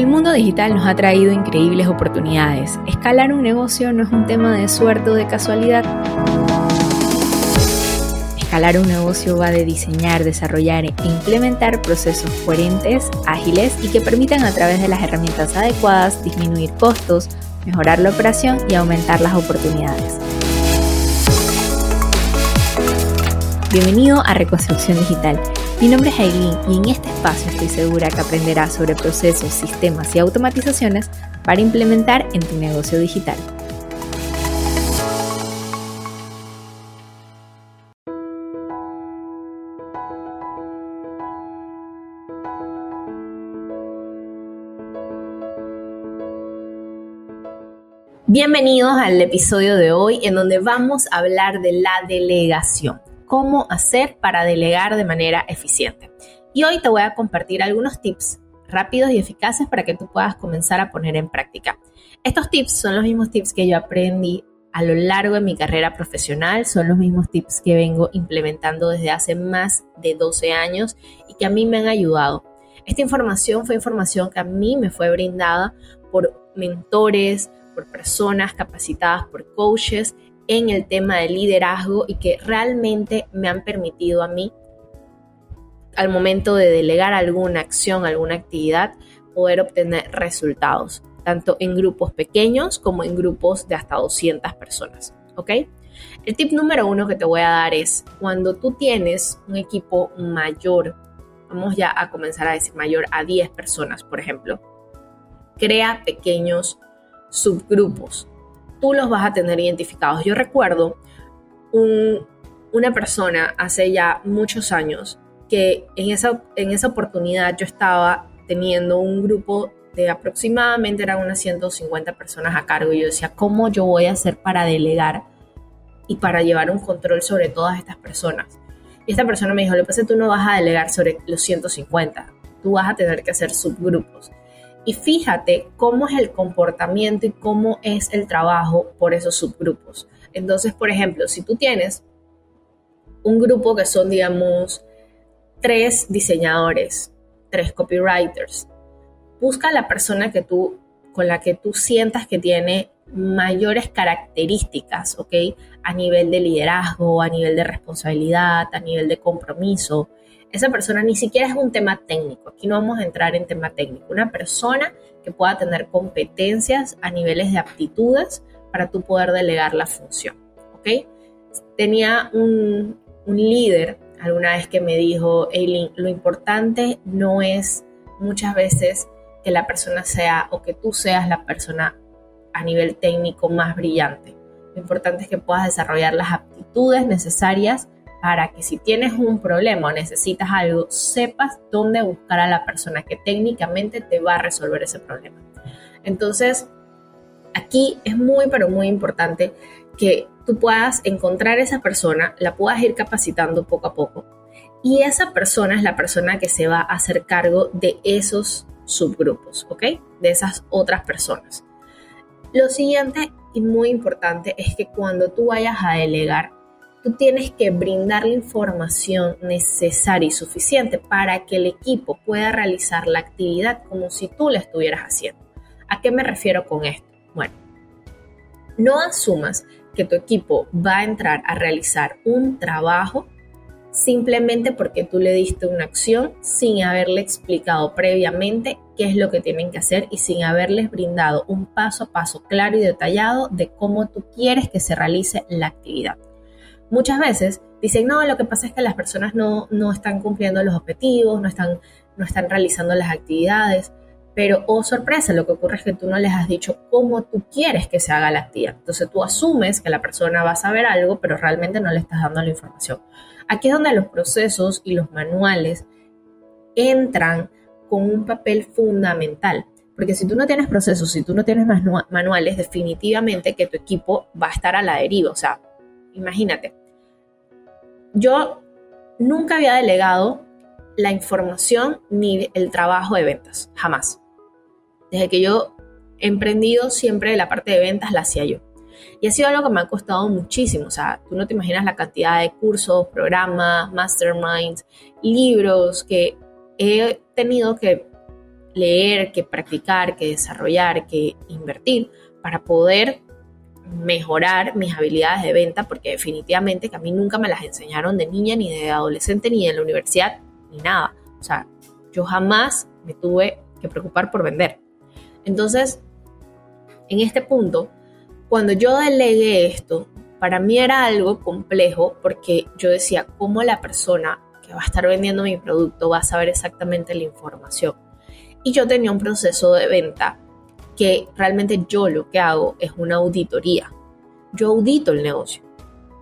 El mundo digital nos ha traído increíbles oportunidades. Escalar un negocio no es un tema de suerte o de casualidad. Escalar un negocio va de diseñar, desarrollar e implementar procesos coherentes, ágiles y que permitan a través de las herramientas adecuadas disminuir costos, mejorar la operación y aumentar las oportunidades. Bienvenido a Reconstrucción Digital mi nombre es Aileen y en este espacio estoy segura que aprenderás sobre procesos, sistemas y automatizaciones para implementar en tu negocio digital. Bienvenidos al episodio de hoy en donde vamos a hablar de la delegación cómo hacer para delegar de manera eficiente. Y hoy te voy a compartir algunos tips rápidos y eficaces para que tú puedas comenzar a poner en práctica. Estos tips son los mismos tips que yo aprendí a lo largo de mi carrera profesional, son los mismos tips que vengo implementando desde hace más de 12 años y que a mí me han ayudado. Esta información fue información que a mí me fue brindada por mentores, por personas capacitadas, por coaches en el tema de liderazgo y que realmente me han permitido a mí, al momento de delegar alguna acción, alguna actividad, poder obtener resultados, tanto en grupos pequeños como en grupos de hasta 200 personas. ¿Ok? El tip número uno que te voy a dar es cuando tú tienes un equipo mayor, vamos ya a comenzar a decir mayor a 10 personas, por ejemplo, crea pequeños subgrupos tú los vas a tener identificados. Yo recuerdo una persona hace ya muchos años que en esa, en esa oportunidad yo estaba teniendo un grupo de aproximadamente eran unas 150 personas a cargo y yo decía, ¿cómo yo voy a hacer para delegar y para llevar un control sobre todas estas personas? Y esta persona me dijo, lo que pasa es que tú no vas a delegar sobre los 150, tú vas a tener que hacer subgrupos y fíjate cómo es el comportamiento y cómo es el trabajo por esos subgrupos. Entonces, por ejemplo, si tú tienes un grupo que son, digamos, tres diseñadores, tres copywriters, busca a la persona que tú, con la que tú sientas que tiene mayores características, ¿ok? A nivel de liderazgo, a nivel de responsabilidad, a nivel de compromiso, esa persona ni siquiera es un tema técnico. Aquí no vamos a entrar en tema técnico. Una persona que pueda tener competencias a niveles de aptitudes para tú poder delegar la función. ¿Ok? Tenía un, un líder alguna vez que me dijo, Eileen, lo importante no es muchas veces que la persona sea o que tú seas la persona a nivel técnico más brillante. Lo importante es que puedas desarrollar las aptitudes necesarias para que si tienes un problema o necesitas algo, sepas dónde buscar a la persona que técnicamente te va a resolver ese problema. Entonces, aquí es muy, pero muy importante que tú puedas encontrar esa persona, la puedas ir capacitando poco a poco. Y esa persona es la persona que se va a hacer cargo de esos subgrupos, ¿ok? De esas otras personas. Lo siguiente y muy importante es que cuando tú vayas a delegar, tú tienes que brindar la información necesaria y suficiente para que el equipo pueda realizar la actividad como si tú la estuvieras haciendo. ¿A qué me refiero con esto? Bueno, no asumas que tu equipo va a entrar a realizar un trabajo simplemente porque tú le diste una acción sin haberle explicado previamente qué es lo que tienen que hacer y sin haberles brindado un paso a paso claro y detallado de cómo tú quieres que se realice la actividad muchas veces dicen, no, lo que pasa es que las personas no, están cumpliendo los objetivos, no están, no están realizando las actividades, pero, oh sorpresa, lo que ocurre es que tú no les has dicho cómo tú quieres que se haga la actividad. Entonces tú asumes que la persona va a saber algo, pero realmente no le estás dando la información. Aquí es donde los procesos y los manuales entran con un papel fundamental. Porque si tú no tienes procesos, si tú no tienes manuales, definitivamente que tu equipo va a estar a la deriva. O sea, imagínate, yo nunca había delegado la información ni el trabajo de ventas, jamás. Desde que yo he emprendido, siempre la parte de ventas la hacía yo. Y ha sido algo que me ha costado muchísimo. O sea, tú no te imaginas la cantidad de cursos, programas, masterminds, libros que he tenido que leer, que practicar, que desarrollar, que invertir para poder mejorar mis habilidades de venta, porque definitivamente que a mí nunca me las enseñaron de niña, ni de adolescente, ni en la universidad, ni nada. O sea, yo jamás me tuve que preocupar por vender. Entonces, en este punto, cuando yo delegué esto, para mí era algo complejo porque yo decía, ¿cómo la persona que va a estar vendiendo mi producto va a saber exactamente la información? Y yo tenía un proceso de venta que realmente yo lo que hago es una auditoría. Yo audito el negocio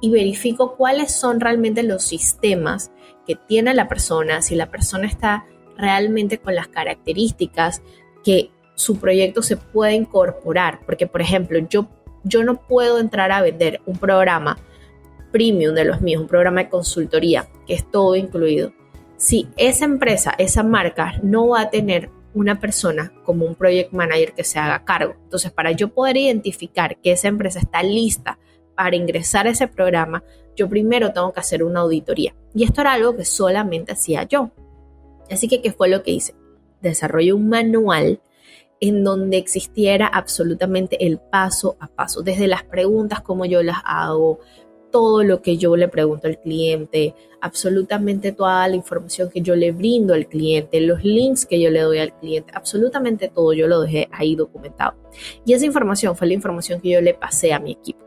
y verifico cuáles son realmente los sistemas que tiene la persona, si la persona está realmente con las características que su proyecto se puede incorporar. Porque, por ejemplo, yo, yo no puedo entrar a vender un programa premium de los míos, un programa de consultoría, que es todo incluido. Si esa empresa, esa marca no va a tener una persona como un project manager que se haga cargo. Entonces, para yo poder identificar que esa empresa está lista para ingresar a ese programa, yo primero tengo que hacer una auditoría. Y esto era algo que solamente hacía yo. Así que, ¿qué fue lo que hice? Desarrollé un manual en donde existiera absolutamente el paso a paso, desde las preguntas, como yo las hago, todo lo que yo le pregunto al cliente, absolutamente toda la información que yo le brindo al cliente, los links que yo le doy al cliente, absolutamente todo yo lo dejé ahí documentado. Y esa información fue la información que yo le pasé a mi equipo.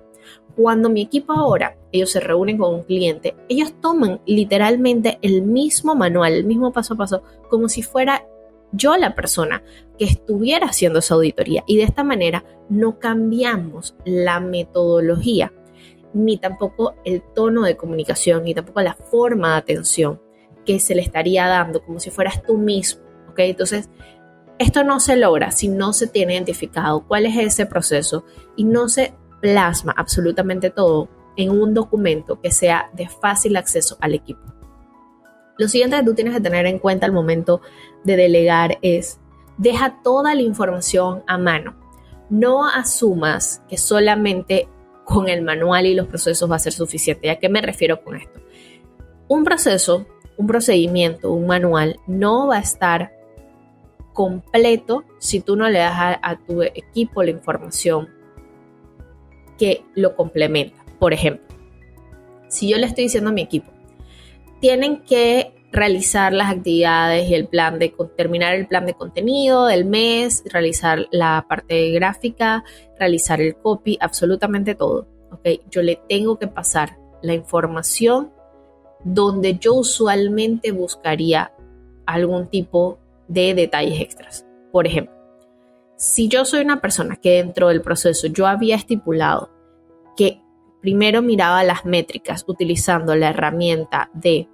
Cuando mi equipo ahora, ellos se reúnen con un cliente, ellos toman literalmente el mismo manual, el mismo paso a paso, como si fuera yo la persona que estuviera haciendo esa auditoría. Y de esta manera no cambiamos la metodología ni tampoco el tono de comunicación, ni tampoco la forma de atención que se le estaría dando, como si fueras tú mismo, ¿ok? Entonces, esto no se logra si no se tiene identificado cuál es ese proceso y no se plasma absolutamente todo en un documento que sea de fácil acceso al equipo. Lo siguiente que tú tienes que tener en cuenta al momento de delegar es, deja toda la información a mano. No asumas que solamente con el manual y los procesos va a ser suficiente. ¿A qué me refiero con esto? Un proceso, un procedimiento, un manual no va a estar completo si tú no le das a, tu equipo la información que lo complementa. Por ejemplo, si yo le estoy diciendo a mi equipo, tienen que realizar las actividades y el plan de terminar el plan de contenido del mes, realizar la parte gráfica, realizar el copy, absolutamente todo. ¿ok? Yo le tengo que pasar la información donde yo usualmente buscaría algún tipo de detalles extras. Por ejemplo, si yo soy una persona que dentro del proceso yo había estipulado que primero miraba las métricas utilizando la herramienta de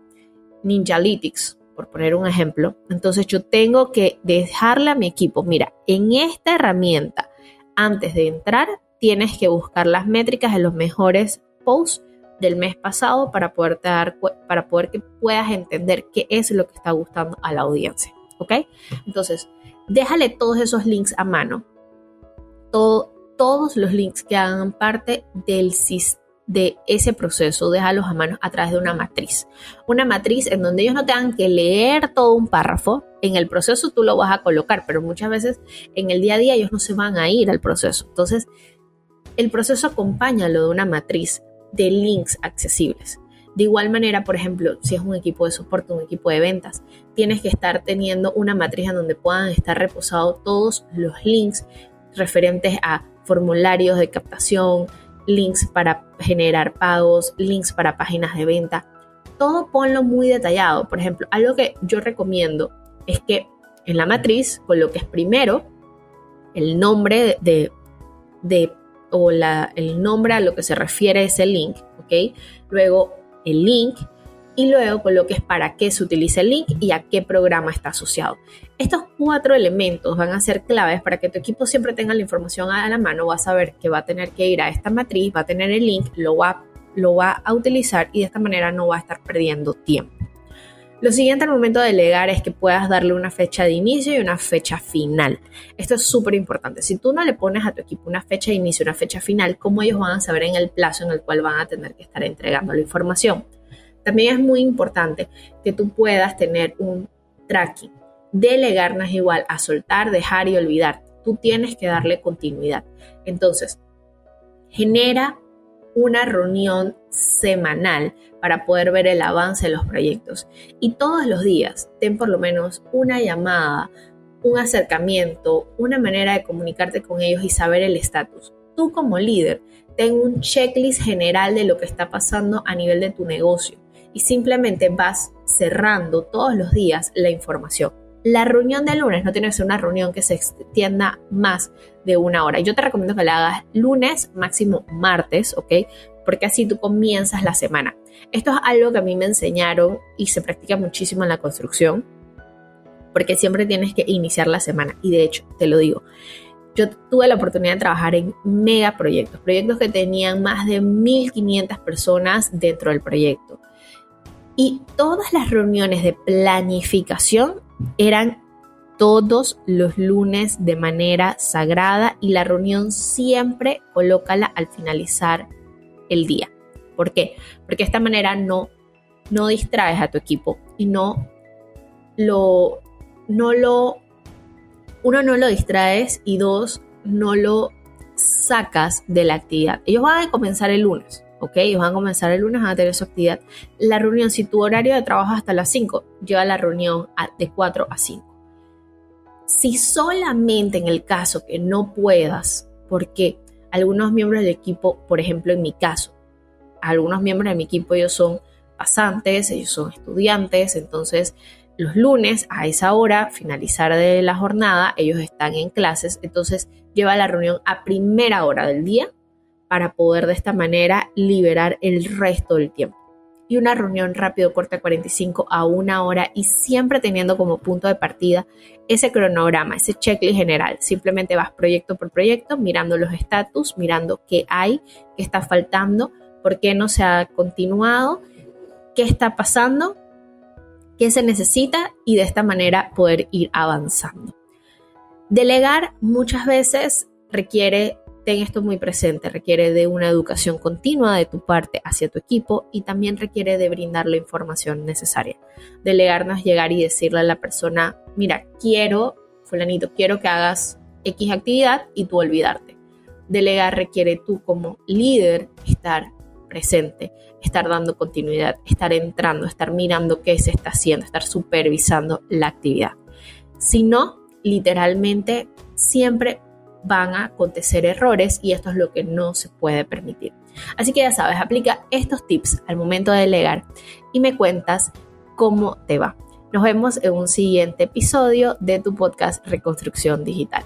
Ninjalytics, por poner un ejemplo, entonces yo tengo que dejarle a mi equipo, mira, en esta herramienta, antes de entrar, tienes que buscar las métricas de los mejores posts del mes pasado para poder, dar, para poder que puedas entender qué es lo que está gustando a la audiencia. ¿Ok? Entonces, déjale todos esos links a mano. todos los links que hagan parte del sistema de ese proceso, déjalos a mano a través de una matriz. Una matriz en donde ellos no tengan que leer todo un párrafo. En el proceso tú lo vas a colocar, pero muchas veces en el día a día ellos no se van a ir al proceso. Entonces, el proceso acompaña lo de una matriz de links accesibles. De igual manera, por ejemplo, si es un equipo de soporte, un equipo de ventas, tienes que estar teniendo una matriz en donde puedan estar reposados todos los links referentes a formularios de captación, links para generar pagos, links para páginas de venta. Todo ponlo muy detallado. Por ejemplo, algo que yo recomiendo es que en la matriz coloques primero el nombre de, de o la, el nombre a lo que se refiere ese link, ¿ok? Luego el link y luego coloques para qué se utiliza el link y a qué programa está asociado. Estos cuatro elementos van a ser claves para que tu equipo siempre tenga la información a la mano, va a saber que va a tener que ir a esta matriz, va a tener el link, lo va, lo va a utilizar y de esta manera no va a estar perdiendo tiempo. Lo siguiente al momento de delegar es que puedas darle una fecha de inicio y una fecha final. Esto es súper importante. Si tú no le pones a tu equipo una fecha de inicio y una fecha final, ¿cómo ellos van a saber en el plazo en el cual van a tener que estar entregando la información? También es muy importante que tú puedas tener un tracking. Delegar no es igual a soltar, dejar y olvidar. Tú tienes que darle continuidad. Entonces, genera una reunión semanal para poder ver el avance de los proyectos. Y todos los días ten por lo menos una llamada, un acercamiento, una manera de comunicarte con ellos y saber el estatus. Tú como líder, ten un checklist general de lo que está pasando a nivel de tu negocio y simplemente vas cerrando todos los días la información. La reunión de lunes no tiene que ser una reunión que se extienda más de una hora. Yo te recomiendo que la hagas lunes, máximo martes, ¿ok? Porque así tú comienzas la semana. Esto es algo que a mí me enseñaron y se practica muchísimo en la construcción, porque siempre tienes que iniciar la semana. Y de hecho, te lo digo, yo tuve la oportunidad de trabajar en mega proyectos, proyectos que tenían más de 1.500 personas dentro del proyecto. Y todas las reuniones de planificación eran todos los lunes de manera sagrada y la reunión siempre colócala al finalizar el día. ¿Por qué? Porque de esta manera no, no distraes a tu equipo y no lo, no lo, uno no lo distraes y dos, no lo sacas de la actividad. Ellos van a comenzar el lunes. ¿Ok? Ellos van a comenzar el lunes, a tener su actividad. La reunión, si tu horario de trabajo es hasta las 5, lleva la reunión de 4 a 5. Si solamente en el caso que no puedas, porque algunos miembros del equipo, por ejemplo en mi caso, algunos miembros de mi equipo ellos son pasantes, ellos son estudiantes, entonces los lunes a esa hora, finalizar de la jornada, ellos están en clases, entonces lleva la reunión a primera hora del día para poder de esta manera liberar el resto del tiempo. Y una reunión rápido corta 45 a una hora y siempre teniendo como punto de partida ese cronograma, ese checklist general. Simplemente vas proyecto por proyecto, mirando los estatus, mirando qué hay, qué está faltando, por qué no se ha continuado, qué está pasando, qué se necesita y de esta manera poder ir avanzando. Delegar muchas veces requiere ten esto muy presente, requiere de una educación continua de tu parte hacia tu equipo y también requiere de brindar la información necesaria. Delegarnos, llegar y decirle a la persona, mira, quiero, fulanito, quiero que hagas X actividad y tú olvidarte. Delegar requiere tú como líder estar presente, estar dando continuidad, estar entrando, estar mirando qué se está haciendo, estar supervisando la actividad. Si no, literalmente siempre van a acontecer errores y esto es lo que no se puede permitir. Así que ya sabes, aplica estos tips al momento de delegar y me cuentas cómo te va. Nos vemos en un siguiente episodio de tu podcast Reconstrucción Digital.